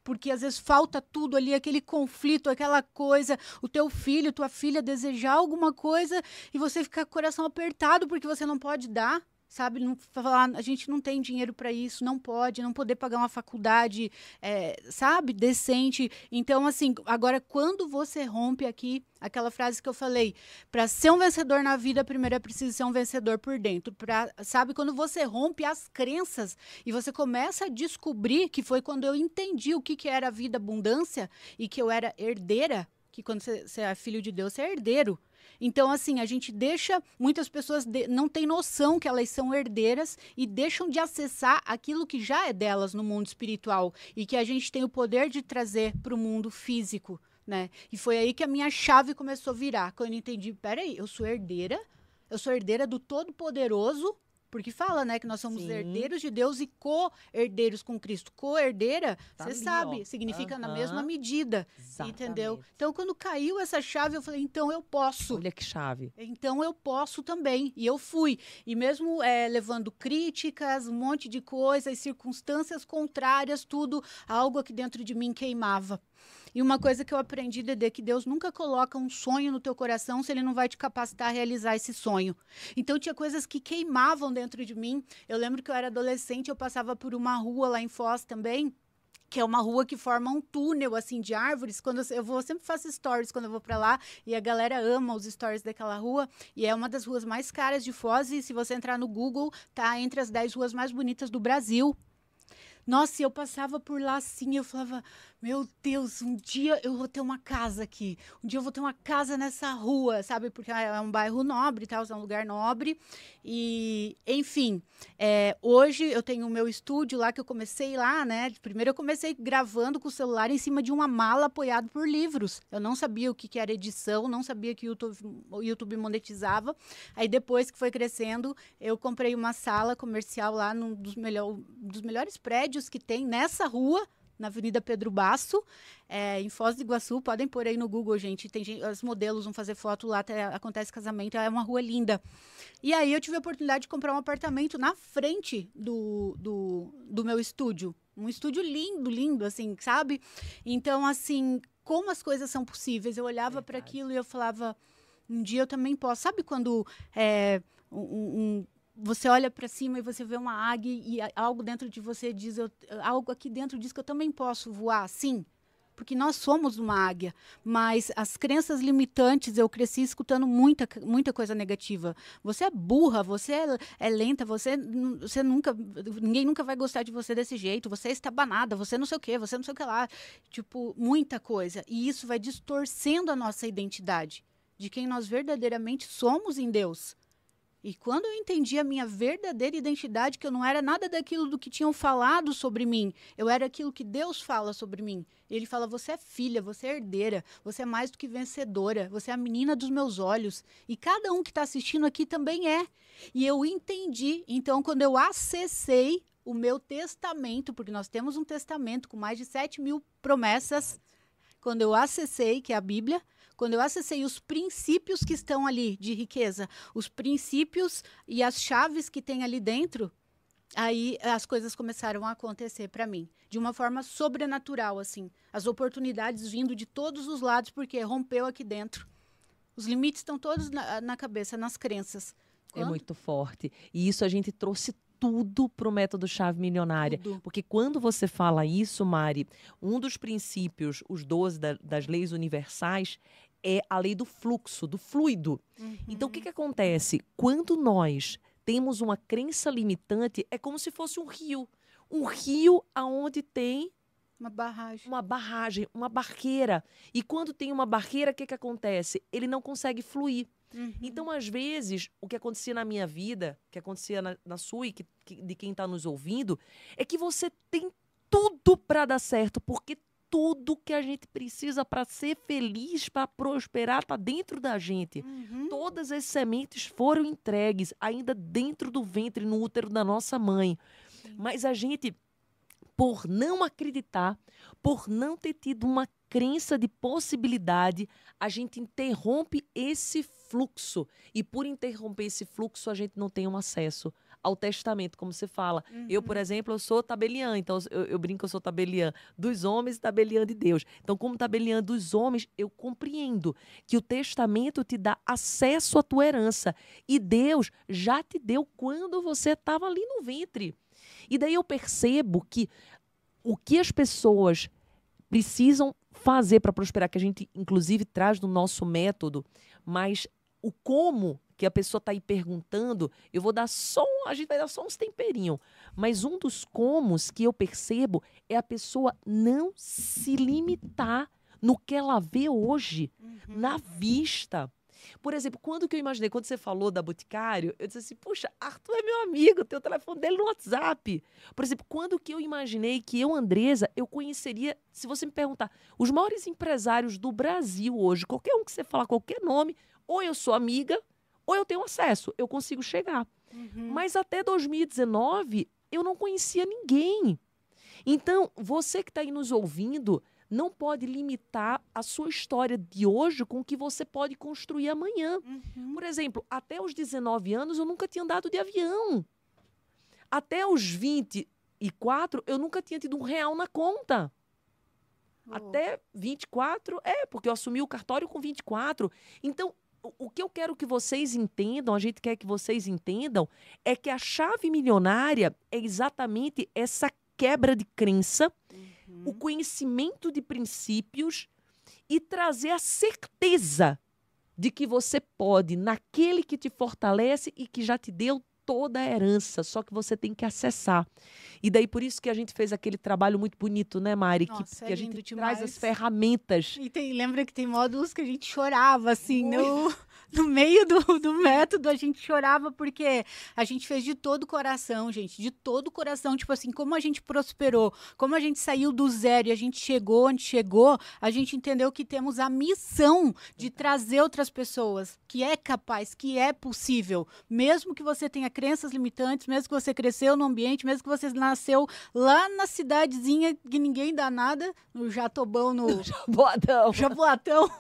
Porque às vezes falta tudo ali, aquele conflito, aquela coisa, o teu filho, tua filha desejar alguma coisa e você ficar com o coração apertado porque você não pode dar sabe? Não falar, a gente não tem dinheiro para isso, não pode, não poder pagar uma faculdade, é, sabe? Decente. Então, assim, agora quando você rompe aqui aquela frase que eu falei, para ser um vencedor na vida, primeiro é preciso ser um vencedor por dentro. Pra, sabe? Quando você rompe as crenças e você começa a descobrir que foi quando eu entendi o que, que era a vida abundância e que eu era herdeira, que quando você, você é filho de Deus, você é herdeiro. Então, assim, a gente deixa, muitas pessoas de, não têm noção que elas são herdeiras e deixam de acessar aquilo que já é delas no mundo espiritual e que a gente tem o poder de trazer para o mundo físico, né? E foi aí que a minha chave começou a virar, quando eu entendi, peraí, eu sou herdeira, eu sou herdeira do Todo-Poderoso, porque fala, né, que nós somos Sim. herdeiros de Deus e co-herdeiros com Cristo. Co-herdeira, você tá sabe, ó. significa uhum. na mesma medida. Exatamente. Entendeu? Então, quando caiu essa chave, eu falei, então eu posso. Olha que chave. Então eu posso também. E eu fui. E mesmo é, levando críticas, um monte de coisas, circunstâncias contrárias, tudo, algo aqui dentro de mim queimava. E uma coisa que eu aprendi, Dede, é que Deus nunca coloca um sonho no teu coração se ele não vai te capacitar a realizar esse sonho. Então tinha coisas que queimavam dentro de mim. Eu lembro que eu era adolescente, eu passava por uma rua lá em Foz também, que é uma rua que forma um túnel assim de árvores. Quando eu, eu vou, eu sempre faço stories quando eu vou para lá e a galera ama os stories daquela rua e é uma das ruas mais caras de Foz e se você entrar no Google, tá entre as 10 ruas mais bonitas do Brasil. Nossa, eu passava por lá assim, eu falava, meu Deus, um dia eu vou ter uma casa aqui, um dia eu vou ter uma casa nessa rua, sabe? Porque é um bairro nobre, tal, é um lugar nobre. E, enfim, é, hoje eu tenho o meu estúdio lá que eu comecei lá, né? Primeiro eu comecei gravando com o celular em cima de uma mala apoiado por livros. Eu não sabia o que, que era edição, não sabia que o YouTube, YouTube monetizava. Aí depois que foi crescendo, eu comprei uma sala comercial lá num dos, melhor, dos melhores prédios que tem nessa rua na Avenida Pedro Basso, é, em Foz do Iguaçu. Podem pôr aí no Google, gente. Tem gente, os modelos vão fazer foto lá, até acontece casamento, é uma rua linda. E aí eu tive a oportunidade de comprar um apartamento na frente do, do, do meu estúdio. Um estúdio lindo, lindo, assim, sabe? Então, assim, como as coisas são possíveis. Eu olhava para aquilo e eu falava, um dia eu também posso. Sabe quando é, um, um você olha para cima e você vê uma águia e algo dentro de você diz, eu, algo aqui dentro diz que eu também posso voar assim. porque nós somos uma águia. Mas as crenças limitantes, eu cresci escutando muita, muita coisa negativa. Você é burra, você é, é lenta, você, você nunca. Ninguém nunca vai gostar de você desse jeito, você é estabanada, você não sei o quê, você não sei o que lá. Tipo, muita coisa. E isso vai distorcendo a nossa identidade de quem nós verdadeiramente somos em Deus. E quando eu entendi a minha verdadeira identidade, que eu não era nada daquilo do que tinham falado sobre mim, eu era aquilo que Deus fala sobre mim. Ele fala: você é filha, você é herdeira, você é mais do que vencedora, você é a menina dos meus olhos. E cada um que está assistindo aqui também é. E eu entendi. Então, quando eu acessei o meu testamento, porque nós temos um testamento com mais de 7 mil promessas, quando eu acessei, que é a Bíblia, quando eu acessei os princípios que estão ali de riqueza, os princípios e as chaves que tem ali dentro, aí as coisas começaram a acontecer para mim de uma forma sobrenatural assim as oportunidades vindo de todos os lados porque rompeu aqui dentro os limites estão todos na, na cabeça nas crenças é Quanto? é muito forte e isso a gente trouxe tudo para o método chave milionária. Tudo. Porque quando você fala isso, Mari, um dos princípios, os 12 da, das leis universais, é a lei do fluxo, do fluido. Uhum. Então, o que, que acontece? Quando nós temos uma crença limitante, é como se fosse um rio. Um rio aonde tem uma barragem. Uma barragem, uma barreira. E quando tem uma barreira, o que, que acontece? Ele não consegue fluir. Uhum. Então, às vezes, o que acontecia na minha vida, que acontecia na, na sua e que, que, de quem está nos ouvindo, é que você tem tudo para dar certo, porque tudo que a gente precisa para ser feliz, para prosperar, está dentro da gente. Uhum. Todas as sementes foram entregues ainda dentro do ventre, no útero da nossa mãe. Sim. Mas a gente, por não acreditar, por não ter tido uma crença de possibilidade, a gente interrompe esse fluxo. E por interromper esse fluxo, a gente não tem um acesso ao testamento, como você fala. Uhum. Eu, por exemplo, eu sou tabeliã, então eu, eu brinco que eu sou tabeliã dos homens e tabeliã de Deus. Então, como tabeliã dos homens, eu compreendo que o testamento te dá acesso à tua herança. E Deus já te deu quando você estava ali no ventre. E daí eu percebo que o que as pessoas precisam fazer para prosperar, que a gente inclusive traz no nosso método, mas o como que a pessoa está aí perguntando, eu vou dar só, a gente vai dar só uns temperinhos. Mas um dos comos que eu percebo é a pessoa não se limitar no que ela vê hoje, uhum. na vista. Por exemplo, quando que eu imaginei, quando você falou da Boticário, eu disse assim, puxa, Arthur é meu amigo, tem o telefone dele no WhatsApp. Por exemplo, quando que eu imaginei que eu, Andresa, eu conheceria, se você me perguntar, os maiores empresários do Brasil hoje, qualquer um que você falar qualquer nome, ou eu sou amiga, ou eu tenho acesso, eu consigo chegar. Uhum. Mas até 2019, eu não conhecia ninguém. Então, você que está aí nos ouvindo, não pode limitar a sua história de hoje com o que você pode construir amanhã. Uhum. Por exemplo, até os 19 anos, eu nunca tinha andado de avião. Até os 24, eu nunca tinha tido um real na conta. Oh. Até 24, é, porque eu assumi o cartório com 24. Então, o que eu quero que vocês entendam, a gente quer que vocês entendam, é que a chave milionária é exatamente essa quebra de crença, uhum. o conhecimento de princípios e trazer a certeza de que você pode, naquele que te fortalece e que já te deu toda a herança, só que você tem que acessar. E daí por isso que a gente fez aquele trabalho muito bonito, né, Mari? Nossa, que, é que a gente demais. traz as ferramentas. E tem, lembra que tem módulos que a gente chorava, assim, no, <laughs> no meio do, do método, a gente chorava porque a gente fez de todo o coração, gente, de todo o coração. Tipo assim, como a gente prosperou, como a gente saiu do zero e a gente chegou onde chegou, a gente entendeu que temos a missão de trazer outras pessoas, que é capaz, que é possível, mesmo que você tenha crenças limitantes, mesmo que você cresceu no ambiente, mesmo que você nasceu lá na cidadezinha que ninguém dá nada, no Jatobão, no <laughs> Jaboatão. Jaboatão.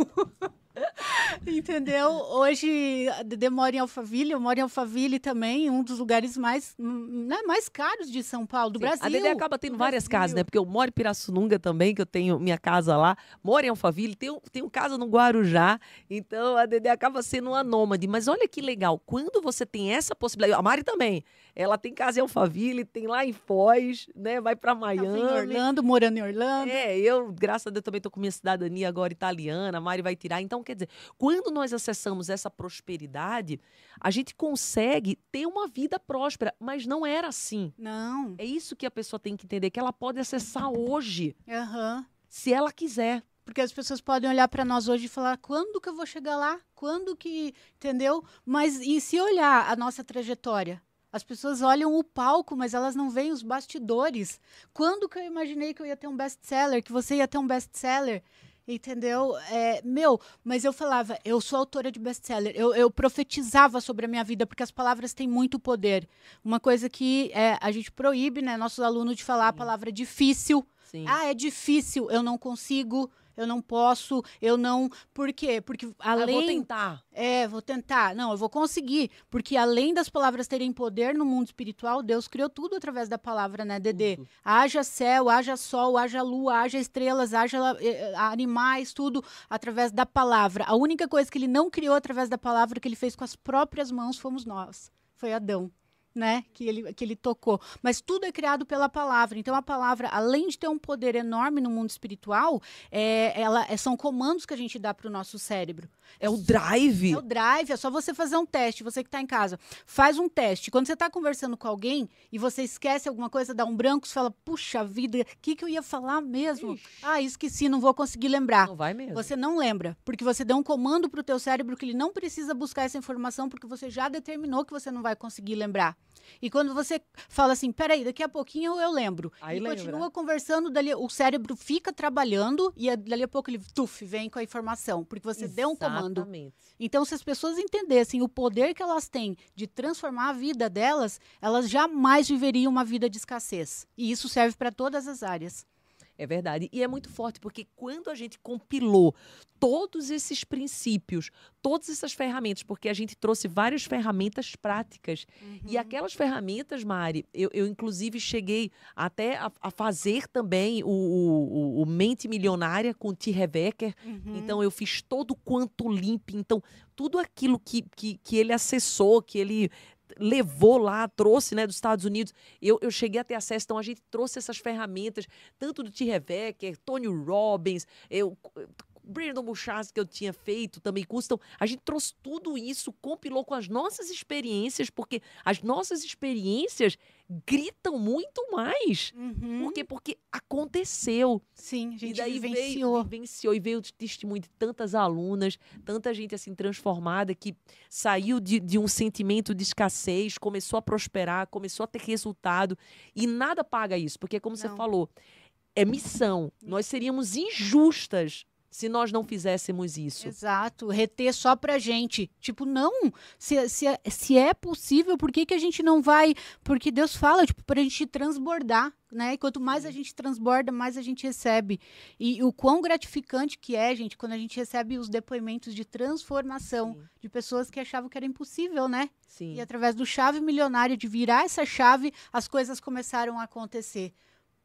<laughs> <laughs> Entendeu? Hoje, a Dedê mora em Alphaville, eu moro em Alphaville também, um dos lugares mais, né, mais caros de São Paulo, do Sim, Brasil. A Dedé acaba tendo do várias Brasil. casas, né? Porque eu moro em Pirassununga também, que eu tenho minha casa lá. Moro em Alphaville, tenho, tenho casa no Guarujá. Então a Dedé acaba sendo uma nômade. Mas olha que legal, quando você tem essa possibilidade. A Mari também. Ela tem casa em Alphaville, tem lá em Foz, né? Vai pra Tava em Miami. Orlando, morando em Orlando. É, eu, graças a Deus, também tô com minha cidadania agora italiana, a Mari vai tirar. Então, quer dizer, quando nós acessamos essa prosperidade, a gente consegue ter uma vida próspera, mas não era assim. Não. É isso que a pessoa tem que entender, que ela pode acessar hoje, Aham. se ela quiser. Porque as pessoas podem olhar para nós hoje e falar: quando que eu vou chegar lá? Quando que. Entendeu? Mas e se olhar a nossa trajetória? As pessoas olham o palco, mas elas não veem os bastidores. Quando que eu imaginei que eu ia ter um best-seller, que você ia ter um best-seller? Entendeu? É, meu, mas eu falava, eu sou autora de best-seller. Eu, eu profetizava sobre a minha vida, porque as palavras têm muito poder. Uma coisa que é, a gente proíbe, né, nossos alunos, de falar a Sim. palavra difícil. Sim. Ah, é difícil, eu não consigo, eu não posso, eu não. Por quê? Porque Ah, eu vou além. tentar. É, vou tentar. Não, eu vou conseguir. Porque além das palavras terem poder no mundo espiritual, Deus criou tudo através da palavra, né, Dedê? Tudo. Haja céu, haja sol, haja lua, haja estrelas, haja eh, animais, tudo através da palavra. A única coisa que ele não criou através da palavra que ele fez com as próprias mãos fomos nós. Foi Adão. Né, que ele, que ele tocou. Mas tudo é criado pela palavra. Então, a palavra, além de ter um poder enorme no mundo espiritual, é, ela, é- são comandos que a gente dá para o nosso cérebro. É o drive. É o drive, é só você fazer um teste. Você que está em casa, faz um teste. Quando você está conversando com alguém e você esquece alguma coisa, dá um branco, você fala, puxa vida, o que, que eu ia falar mesmo? Ah, esqueci, não vou conseguir lembrar. Não vai mesmo. Você não lembra, porque você deu um comando para o teu cérebro que ele não precisa buscar essa informação, porque você já determinou que você não vai conseguir lembrar. E quando você fala assim, peraí, daqui a pouquinho eu lembro. Aí e lembra. continua conversando, dali, o cérebro fica trabalhando e dali a pouco ele tuf, vem com a informação, porque você deu um comando. Exatamente. Então, se as pessoas entendessem o poder que elas têm de transformar a vida delas, elas jamais viveriam uma vida de escassez. E isso serve para todas as áreas. É verdade. E é muito forte, porque quando a gente compilou todos esses princípios, todas essas ferramentas, porque a gente trouxe várias ferramentas práticas. E aquelas ferramentas, Mari, eu, eu inclusive cheguei até a, a fazer também o, o- o Mente Milionária com o T. Revecker. Uhum. Então eu fiz todo quanto limpo. Então, tudo aquilo que, que, que ele acessou, que ele levou lá, trouxe né, dos Estados Unidos, eu, eu cheguei a ter acesso. Então, a gente trouxe essas ferramentas, tanto do T. Revecker, Tony Robbins, eu. Brandon Buchanan, que eu tinha feito também custam. A gente trouxe tudo isso, compilou com as nossas experiências, porque as nossas experiências gritam muito mais. Uhum. Por quê? Porque aconteceu. Sim, a E gente daí vivenciou. veio, vivenciou e veio o testemunho de tantas alunas, tanta gente assim transformada que saiu de, de um sentimento de escassez, começou a prosperar, começou a ter resultado e nada paga isso, porque como você Não. falou, é missão. Nós seríamos injustas se nós não fizéssemos isso. Exato, reter só pra gente. Tipo, não, se, se, é- se é possível, por que, que a gente não vai? Porque Deus fala, tipo, pra gente transbordar, né? E quanto mais a gente transborda, mais a gente recebe. E o quão gratificante que é, gente, quando a gente recebe os depoimentos de transformação Sim, de pessoas que achavam que era impossível, né? sim. E através do chave milionário, de virar essa chave, as coisas começaram a acontecer.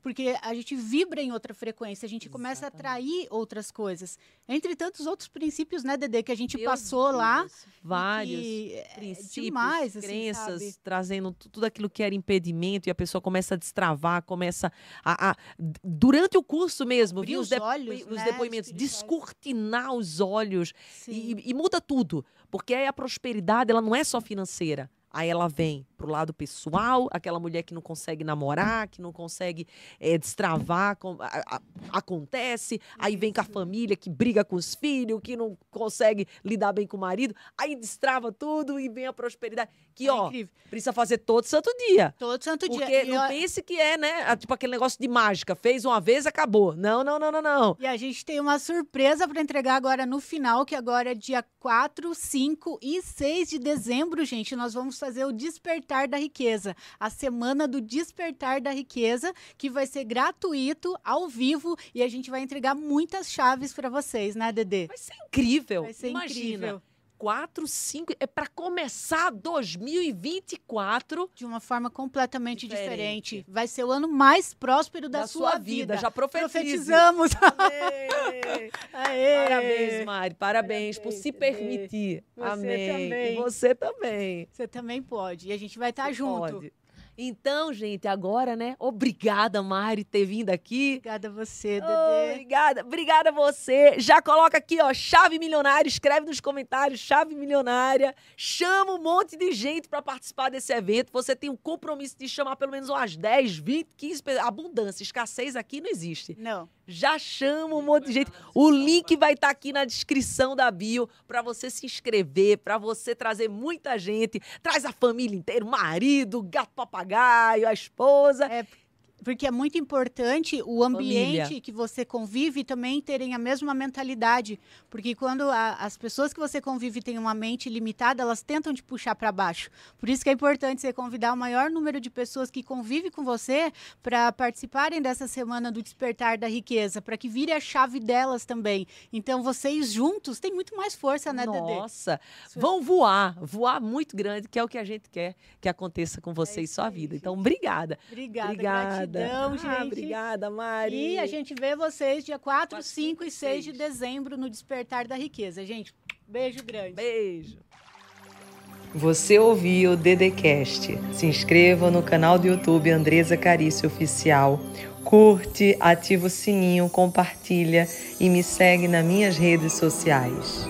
Porque a gente vibra em outra frequência, a gente começa a atrair outras coisas. Entre tantos outros princípios, né, Dedê, que a gente Meu passou lá. Deus, Vários. e que é princípios, demais, assim, crenças, sabe? trazendo tu- tudo aquilo que era impedimento e a pessoa começa a destravar, começa a, a- durante o curso mesmo, Abrir viu os depo- olhos, os né, depoimentos, descortinar os olhos e, e muda tudo, porque aí a prosperidade ela não é só financeira. Aí ela vem pro lado pessoal, aquela mulher que não consegue namorar, que não consegue eh, destravar, com- a- a- acontece. Aí vem com a família que briga com os filhos, que não consegue lidar bem com o marido. Aí destrava tudo e vem a prosperidade. Que, É ó, incrível. precisa fazer todo santo dia. Todo santo Porque dia. E, não ó, pense que é, né? Tipo aquele negócio de mágica. Fez uma vez, acabou. Não, não, não, não, não. e a gente tem uma surpresa para entregar agora no final, que agora é dia 4, 5 e 6 de dezembro, gente. Nós vamos fazer o despertar Despertar da Riqueza, a semana do Despertar da Riqueza, que vai ser gratuito, ao vivo, e a gente vai entregar muitas chaves para vocês, né, Dedê? Vai ser incrível. Vai ser Imagina. incrível. 4, 5. É para começar 2024 De uma forma completamente Diferente. diferente. Vai ser o ano mais próspero da, da sua vida. Já profetize. Profetizamos. Amém. <laughs> Aê! Parabéns, Mari. Parabéns, por Parabéns, se bebê. permitir. Você Amém. também. E você também. Você também pode. E a gente vai estar Você junto. pode. Então, gente, agora, né? Obrigada, Mari, ter vindo aqui. Obrigada a você, Dedê. Obrigada, obrigada a você. Já coloca aqui, ó, chave milionária, escreve nos comentários, chave milionária. Chama um monte de gente para participar desse evento. Você tem um compromisso de chamar pelo menos umas 10, 20, 15 pessoas. Abundância, escassez aqui não existe. Não, Já chama um monte de gente. O link vai estar aqui na descrição da bio para você se inscrever, para você trazer muita gente. Traz a família inteira, marido, gato papagaio, a esposa. É, porque é muito importante o ambiente Família. que você convive também terem a mesma mentalidade. Porque quando a- as pessoas que você convive têm uma mente limitada, elas tentam te puxar para baixo. Por isso que é importante você convidar o maior número de pessoas que convivem com você para participarem dessa semana do Despertar da Riqueza, para que vire a chave delas também. Então, vocês juntos têm muito mais força, né, Dedê? Nossa, vão voar, voar muito grande, que é o que a gente quer que aconteça com você e isso sua vida. Então, obrigada. Obrigada, Obrigada. Gratidão, Ah, gente. obrigada, Mari. E a gente vê vocês dia 4, 4, 5 e 6 de 6. dezembro no Despertar da Riqueza. Gente, beijo grande. Beijo. Você ouviu o Dedecast. Se inscreva no canal do YouTube Andresa Carício Oficial. Curte, ativa o sininho, compartilha e me segue nas minhas redes sociais.